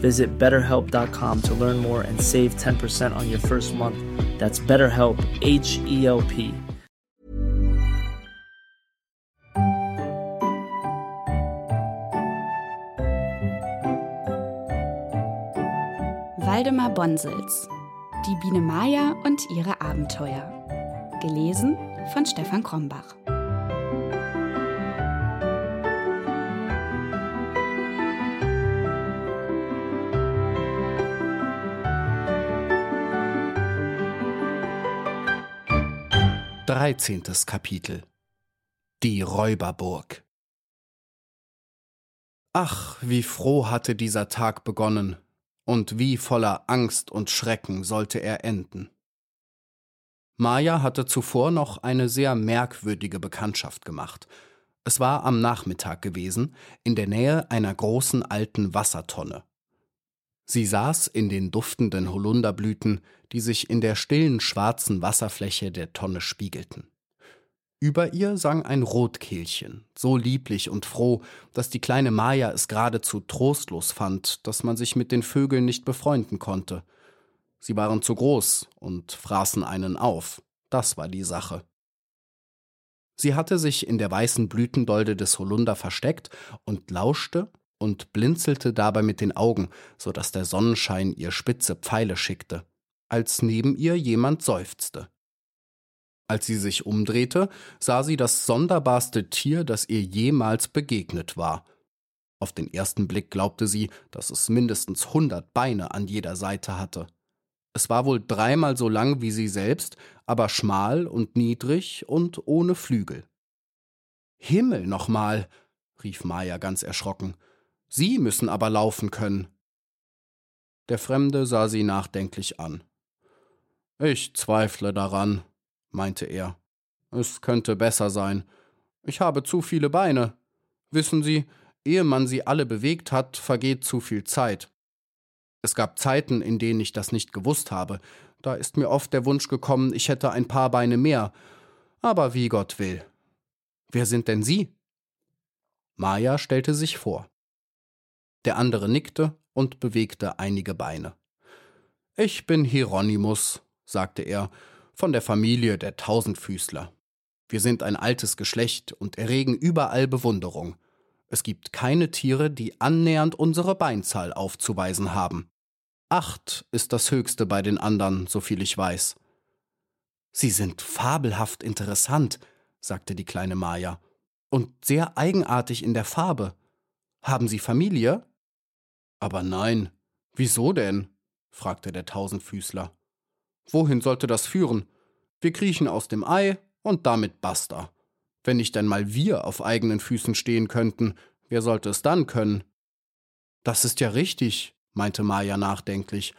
Visit betterhelp.com to learn more and save 10% on your first month. That's BetterHelp, H E L P. Waldemar Bonsels Die Biene Maya und ihre Abenteuer. Gelesen von Stefan Krombach. Dreizehntes Kapitel Die Räuberburg Ach, wie froh hatte dieser Tag begonnen, und wie voller Angst und Schrecken sollte er enden. Maya hatte zuvor noch eine sehr merkwürdige Bekanntschaft gemacht. Es war am Nachmittag gewesen, in der Nähe einer großen alten Wassertonne. Sie saß in den duftenden Holunderblüten, die sich in der stillen schwarzen Wasserfläche der Tonne spiegelten. Über ihr sang ein Rotkehlchen, so lieblich und froh, dass die kleine Maja es geradezu trostlos fand, dass man sich mit den Vögeln nicht befreunden konnte. Sie waren zu groß und fraßen einen auf. Das war die Sache. Sie hatte sich in der weißen Blütendolde des Holunder versteckt und lauschte und blinzelte dabei mit den Augen, so dass der Sonnenschein ihr spitze Pfeile schickte, als neben ihr jemand seufzte. Als sie sich umdrehte, sah sie das sonderbarste Tier, das ihr jemals begegnet war. Auf den ersten Blick glaubte sie, dass es mindestens hundert Beine an jeder Seite hatte. Es war wohl dreimal so lang wie sie selbst, aber schmal und niedrig und ohne Flügel. Himmel nochmal, rief Maja ganz erschrocken. Sie müssen aber laufen können. Der Fremde sah sie nachdenklich an. Ich zweifle daran, meinte er. Es könnte besser sein. Ich habe zu viele Beine. Wissen Sie, ehe man sie alle bewegt hat, vergeht zu viel Zeit. Es gab Zeiten, in denen ich das nicht gewusst habe. Da ist mir oft der Wunsch gekommen, ich hätte ein paar Beine mehr. Aber wie Gott will. Wer sind denn Sie? Maja stellte sich vor. Der andere nickte und bewegte einige Beine. Ich bin Hieronymus, sagte er, von der Familie der Tausendfüßler. Wir sind ein altes Geschlecht und erregen überall Bewunderung. Es gibt keine Tiere, die annähernd unsere Beinzahl aufzuweisen haben. Acht ist das höchste bei den anderen, soviel ich weiß. Sie sind fabelhaft interessant, sagte die kleine Maja, und sehr eigenartig in der Farbe. Haben Sie Familie? Aber nein. Wieso denn? fragte der Tausendfüßler. Wohin sollte das führen? Wir kriechen aus dem Ei und damit basta. Wenn nicht einmal wir auf eigenen Füßen stehen könnten, wer sollte es dann können? Das ist ja richtig, meinte Maja nachdenklich.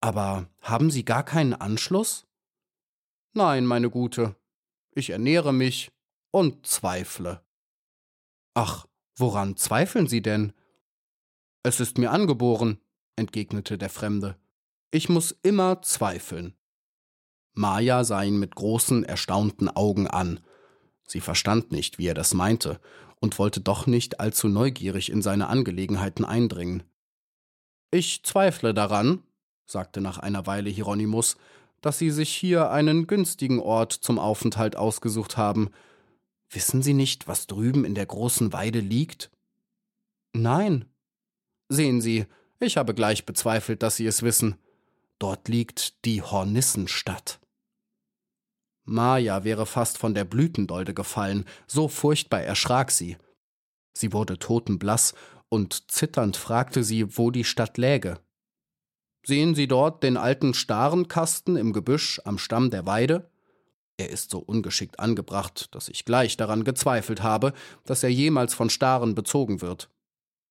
Aber haben Sie gar keinen Anschluss? Nein, meine Gute. Ich ernähre mich und zweifle. Ach, woran zweifeln Sie denn? Es ist mir angeboren, entgegnete der Fremde. Ich muss immer zweifeln. Maja sah ihn mit großen, erstaunten Augen an. Sie verstand nicht, wie er das meinte, und wollte doch nicht allzu neugierig in seine Angelegenheiten eindringen. Ich zweifle daran, sagte nach einer Weile Hieronymus, dass Sie sich hier einen günstigen Ort zum Aufenthalt ausgesucht haben. Wissen Sie nicht, was drüben in der großen Weide liegt? Nein. Sehen Sie, ich habe gleich bezweifelt, dass Sie es wissen. Dort liegt die Hornissenstadt. Maja wäre fast von der Blütendolde gefallen, so furchtbar erschrak sie. Sie wurde totenblass und zitternd fragte sie, wo die Stadt läge. Sehen Sie dort den alten Starenkasten im Gebüsch am Stamm der Weide? Er ist so ungeschickt angebracht, dass ich gleich daran gezweifelt habe, dass er jemals von Staren bezogen wird.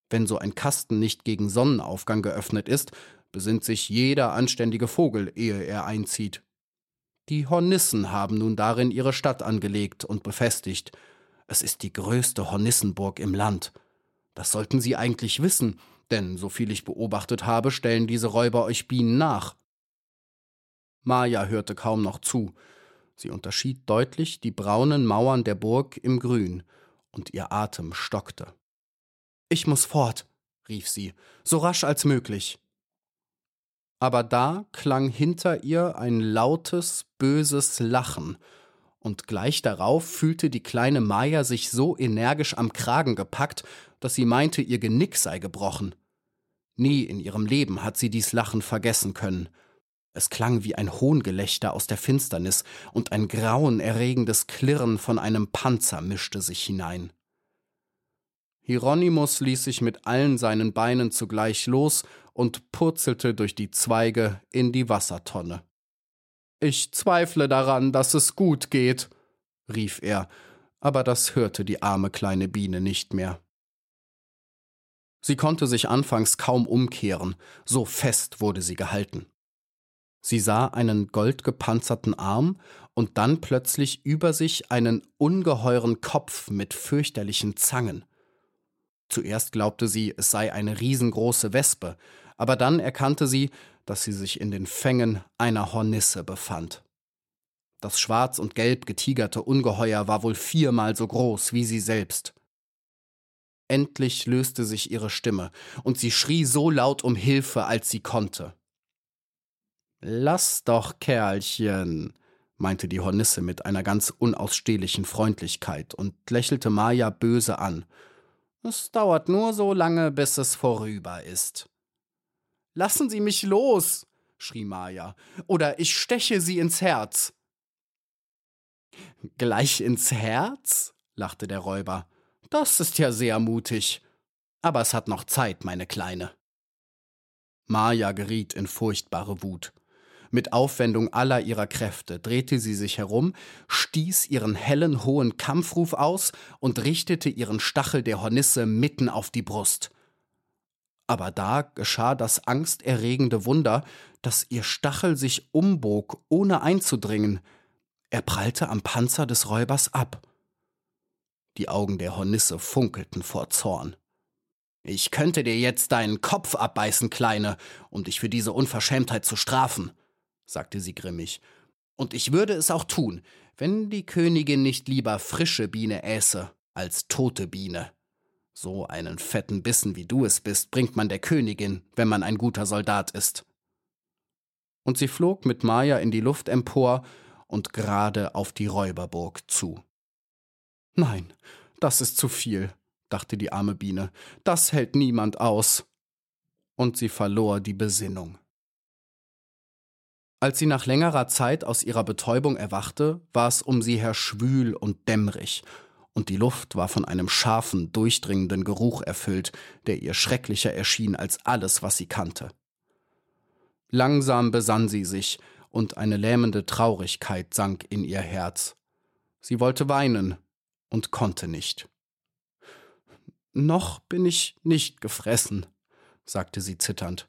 Wenn so ein Kasten nicht gegen Sonnenaufgang geöffnet ist, besinnt sich jeder anständige Vogel, ehe er einzieht. Die Hornissen haben nun darin ihre Stadt angelegt und befestigt. Es ist die größte Hornissenburg im Land. Das sollten Sie eigentlich wissen, denn soviel ich beobachtet habe, stellen diese Räuber euch Bienen nach. Maja hörte kaum noch zu. Sie unterschied deutlich die braunen Mauern der Burg im Grün, und ihr Atem stockte. Ich muss fort, rief sie, so rasch als möglich aber da klang hinter ihr ein lautes, böses Lachen, und gleich darauf fühlte die kleine Maja sich so energisch am Kragen gepackt, dass sie meinte, ihr Genick sei gebrochen. Nie in ihrem Leben hat sie dies Lachen vergessen können. Es klang wie ein Hohngelächter aus der Finsternis, und ein grauenerregendes Klirren von einem Panzer mischte sich hinein. Hieronymus ließ sich mit allen seinen Beinen zugleich los und purzelte durch die Zweige in die Wassertonne. Ich zweifle daran, dass es gut geht, rief er, aber das hörte die arme kleine Biene nicht mehr. Sie konnte sich anfangs kaum umkehren, so fest wurde sie gehalten. Sie sah einen goldgepanzerten Arm und dann plötzlich über sich einen ungeheuren Kopf mit fürchterlichen Zangen. Zuerst glaubte sie, es sei eine riesengroße Wespe, aber dann erkannte sie, dass sie sich in den Fängen einer Hornisse befand. Das schwarz und gelb getigerte Ungeheuer war wohl viermal so groß wie sie selbst. Endlich löste sich ihre Stimme, und sie schrie so laut um Hilfe, als sie konnte. Lass doch, Kerlchen, meinte die Hornisse mit einer ganz unausstehlichen Freundlichkeit und lächelte Maja böse an. Es dauert nur so lange, bis es vorüber ist. Lassen Sie mich los, schrie Maja, oder ich steche Sie ins Herz. Gleich ins Herz? lachte der Räuber. Das ist ja sehr mutig. Aber es hat noch Zeit, meine Kleine. Maja geriet in furchtbare Wut. Mit Aufwendung aller ihrer Kräfte drehte sie sich herum, stieß ihren hellen, hohen Kampfruf aus und richtete ihren Stachel der Hornisse mitten auf die Brust. Aber da geschah das angsterregende Wunder, dass ihr Stachel sich umbog, ohne einzudringen. Er prallte am Panzer des Räubers ab. Die Augen der Hornisse funkelten vor Zorn. Ich könnte dir jetzt deinen Kopf abbeißen, Kleine, um dich für diese Unverschämtheit zu strafen sagte sie grimmig. Und ich würde es auch tun, wenn die Königin nicht lieber frische Biene äße als tote Biene. So einen fetten Bissen wie du es bist, bringt man der Königin, wenn man ein guter Soldat ist. Und sie flog mit Maja in die Luft empor und gerade auf die Räuberburg zu. Nein, das ist zu viel, dachte die arme Biene, das hält niemand aus. Und sie verlor die Besinnung. Als sie nach längerer Zeit aus ihrer Betäubung erwachte, war es um sie her schwül und dämmerig, und die Luft war von einem scharfen, durchdringenden Geruch erfüllt, der ihr schrecklicher erschien als alles, was sie kannte. Langsam besann sie sich, und eine lähmende Traurigkeit sank in ihr Herz. Sie wollte weinen und konnte nicht. Noch bin ich nicht gefressen, sagte sie zitternd,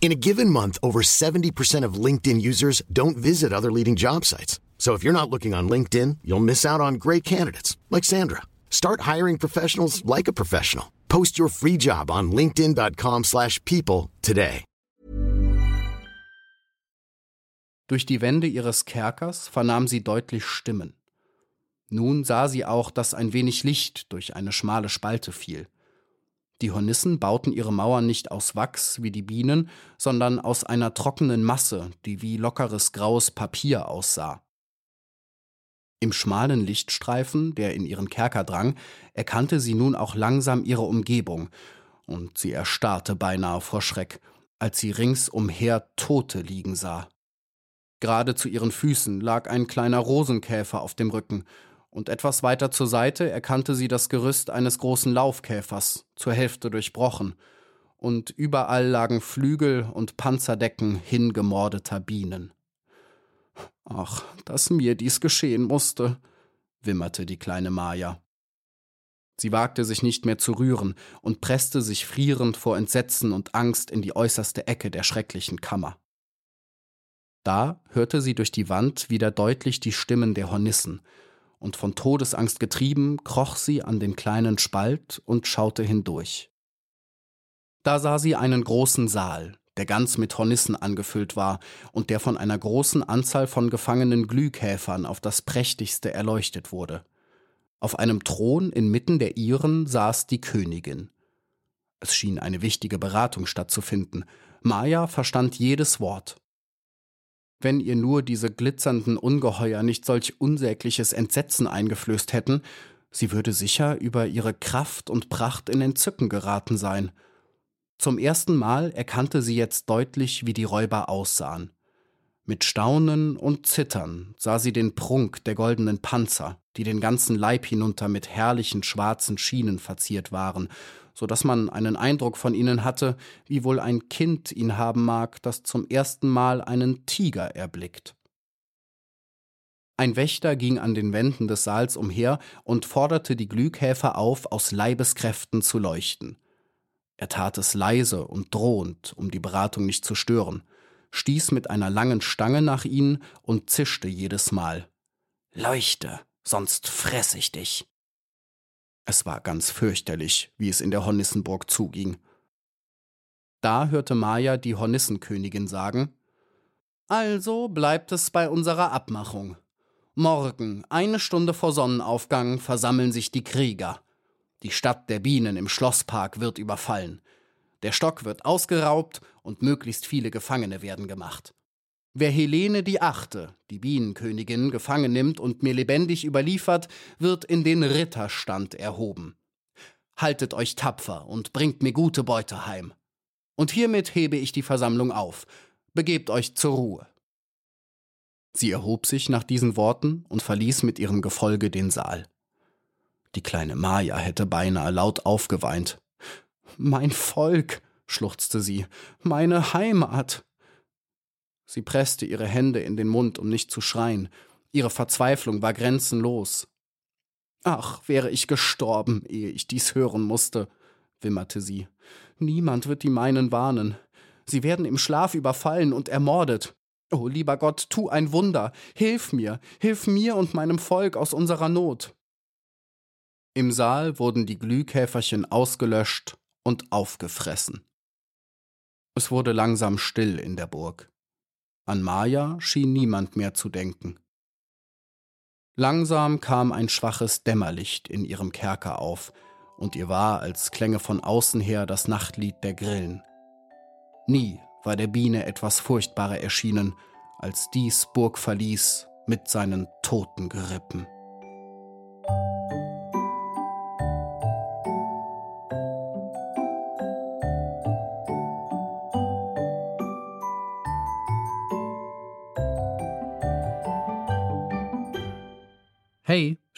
In a given month, over 70% of LinkedIn users don't visit other leading job sites. So if you're not looking on LinkedIn, you'll miss out on great candidates like Sandra. Start hiring professionals like a professional. Post your free job on linkedin.com/people today. Durch die Wände ihres Kerkers vernahm sie deutlich Stimmen. Nun sah sie auch, dass ein wenig Licht durch eine schmale Spalte fiel. Die Hornissen bauten ihre Mauern nicht aus Wachs wie die Bienen, sondern aus einer trockenen Masse, die wie lockeres graues Papier aussah. Im schmalen Lichtstreifen, der in ihren Kerker drang, erkannte sie nun auch langsam ihre Umgebung, und sie erstarrte beinahe vor Schreck, als sie ringsumher Tote liegen sah. Gerade zu ihren Füßen lag ein kleiner Rosenkäfer auf dem Rücken, und etwas weiter zur Seite erkannte sie das Gerüst eines großen Laufkäfers, zur Hälfte durchbrochen, und überall lagen Flügel und Panzerdecken hingemordeter Bienen. Ach, dass mir dies geschehen musste, wimmerte die kleine Maja. Sie wagte sich nicht mehr zu rühren und presste sich frierend vor Entsetzen und Angst in die äußerste Ecke der schrecklichen Kammer. Da hörte sie durch die Wand wieder deutlich die Stimmen der Hornissen, und von Todesangst getrieben, kroch sie an den kleinen Spalt und schaute hindurch. Da sah sie einen großen Saal, der ganz mit Hornissen angefüllt war und der von einer großen Anzahl von gefangenen Glühkäfern auf das prächtigste erleuchtet wurde. Auf einem Thron inmitten der ihren saß die Königin. Es schien eine wichtige Beratung stattzufinden. Maya verstand jedes Wort wenn ihr nur diese glitzernden Ungeheuer nicht solch unsägliches Entsetzen eingeflößt hätten, sie würde sicher über ihre Kraft und Pracht in Entzücken geraten sein. Zum ersten Mal erkannte sie jetzt deutlich, wie die Räuber aussahen. Mit Staunen und Zittern sah sie den Prunk der goldenen Panzer, die den ganzen Leib hinunter mit herrlichen schwarzen Schienen verziert waren, so dass man einen Eindruck von ihnen hatte, wie wohl ein Kind ihn haben mag, das zum ersten Mal einen Tiger erblickt. Ein Wächter ging an den Wänden des Saals umher und forderte die Glühkäfer auf, aus Leibeskräften zu leuchten. Er tat es leise und drohend, um die Beratung nicht zu stören, stieß mit einer langen Stange nach ihnen und zischte jedes Mal. Leuchte, sonst fress ich dich. Es war ganz fürchterlich, wie es in der Hornissenburg zuging. Da hörte Maja die Hornissenkönigin sagen Also bleibt es bei unserer Abmachung. Morgen, eine Stunde vor Sonnenaufgang, versammeln sich die Krieger. Die Stadt der Bienen im Schlosspark wird überfallen. Der Stock wird ausgeraubt und möglichst viele Gefangene werden gemacht. Wer Helene die Achte, die Bienenkönigin, gefangen nimmt und mir lebendig überliefert, wird in den Ritterstand erhoben. Haltet euch tapfer und bringt mir gute Beute heim. Und hiermit hebe ich die Versammlung auf. Begebt euch zur Ruhe. Sie erhob sich nach diesen Worten und verließ mit ihrem Gefolge den Saal. Die kleine Maja hätte beinahe laut aufgeweint. Mein Volk, schluchzte sie, meine Heimat. Sie presste ihre Hände in den Mund, um nicht zu schreien. Ihre Verzweiflung war grenzenlos. Ach, wäre ich gestorben, ehe ich dies hören musste, wimmerte sie. Niemand wird die meinen warnen. Sie werden im Schlaf überfallen und ermordet. Oh, lieber Gott, tu ein Wunder. Hilf mir, hilf mir und meinem Volk aus unserer Not. Im Saal wurden die Glühkäferchen ausgelöscht und aufgefressen. Es wurde langsam still in der Burg. An Maja schien niemand mehr zu denken. Langsam kam ein schwaches Dämmerlicht in ihrem Kerker auf, und ihr war, als klänge von außen her das Nachtlied der Grillen. Nie war der Biene etwas furchtbarer erschienen, als dies Burgverlies mit seinen toten Gerippen.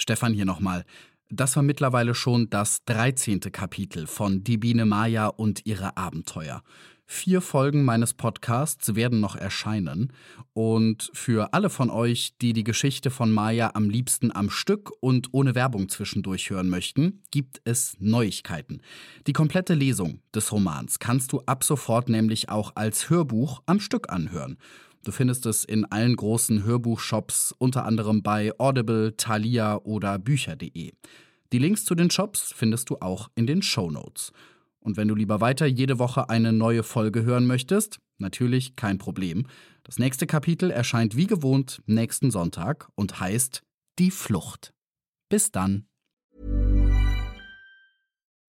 Stefan hier nochmal. Das war mittlerweile schon das 13. Kapitel von Die Biene Maya und ihre Abenteuer. Vier Folgen meines Podcasts werden noch erscheinen. Und für alle von euch, die die Geschichte von Maya am liebsten am Stück und ohne Werbung zwischendurch hören möchten, gibt es Neuigkeiten. Die komplette Lesung des Romans kannst du ab sofort nämlich auch als Hörbuch am Stück anhören. Du findest es in allen großen Hörbuchshops, unter anderem bei Audible, Thalia oder Bücher.de. Die Links zu den Shops findest du auch in den Show Notes. Und wenn du lieber weiter jede Woche eine neue Folge hören möchtest, natürlich kein Problem. Das nächste Kapitel erscheint wie gewohnt nächsten Sonntag und heißt Die Flucht. Bis dann.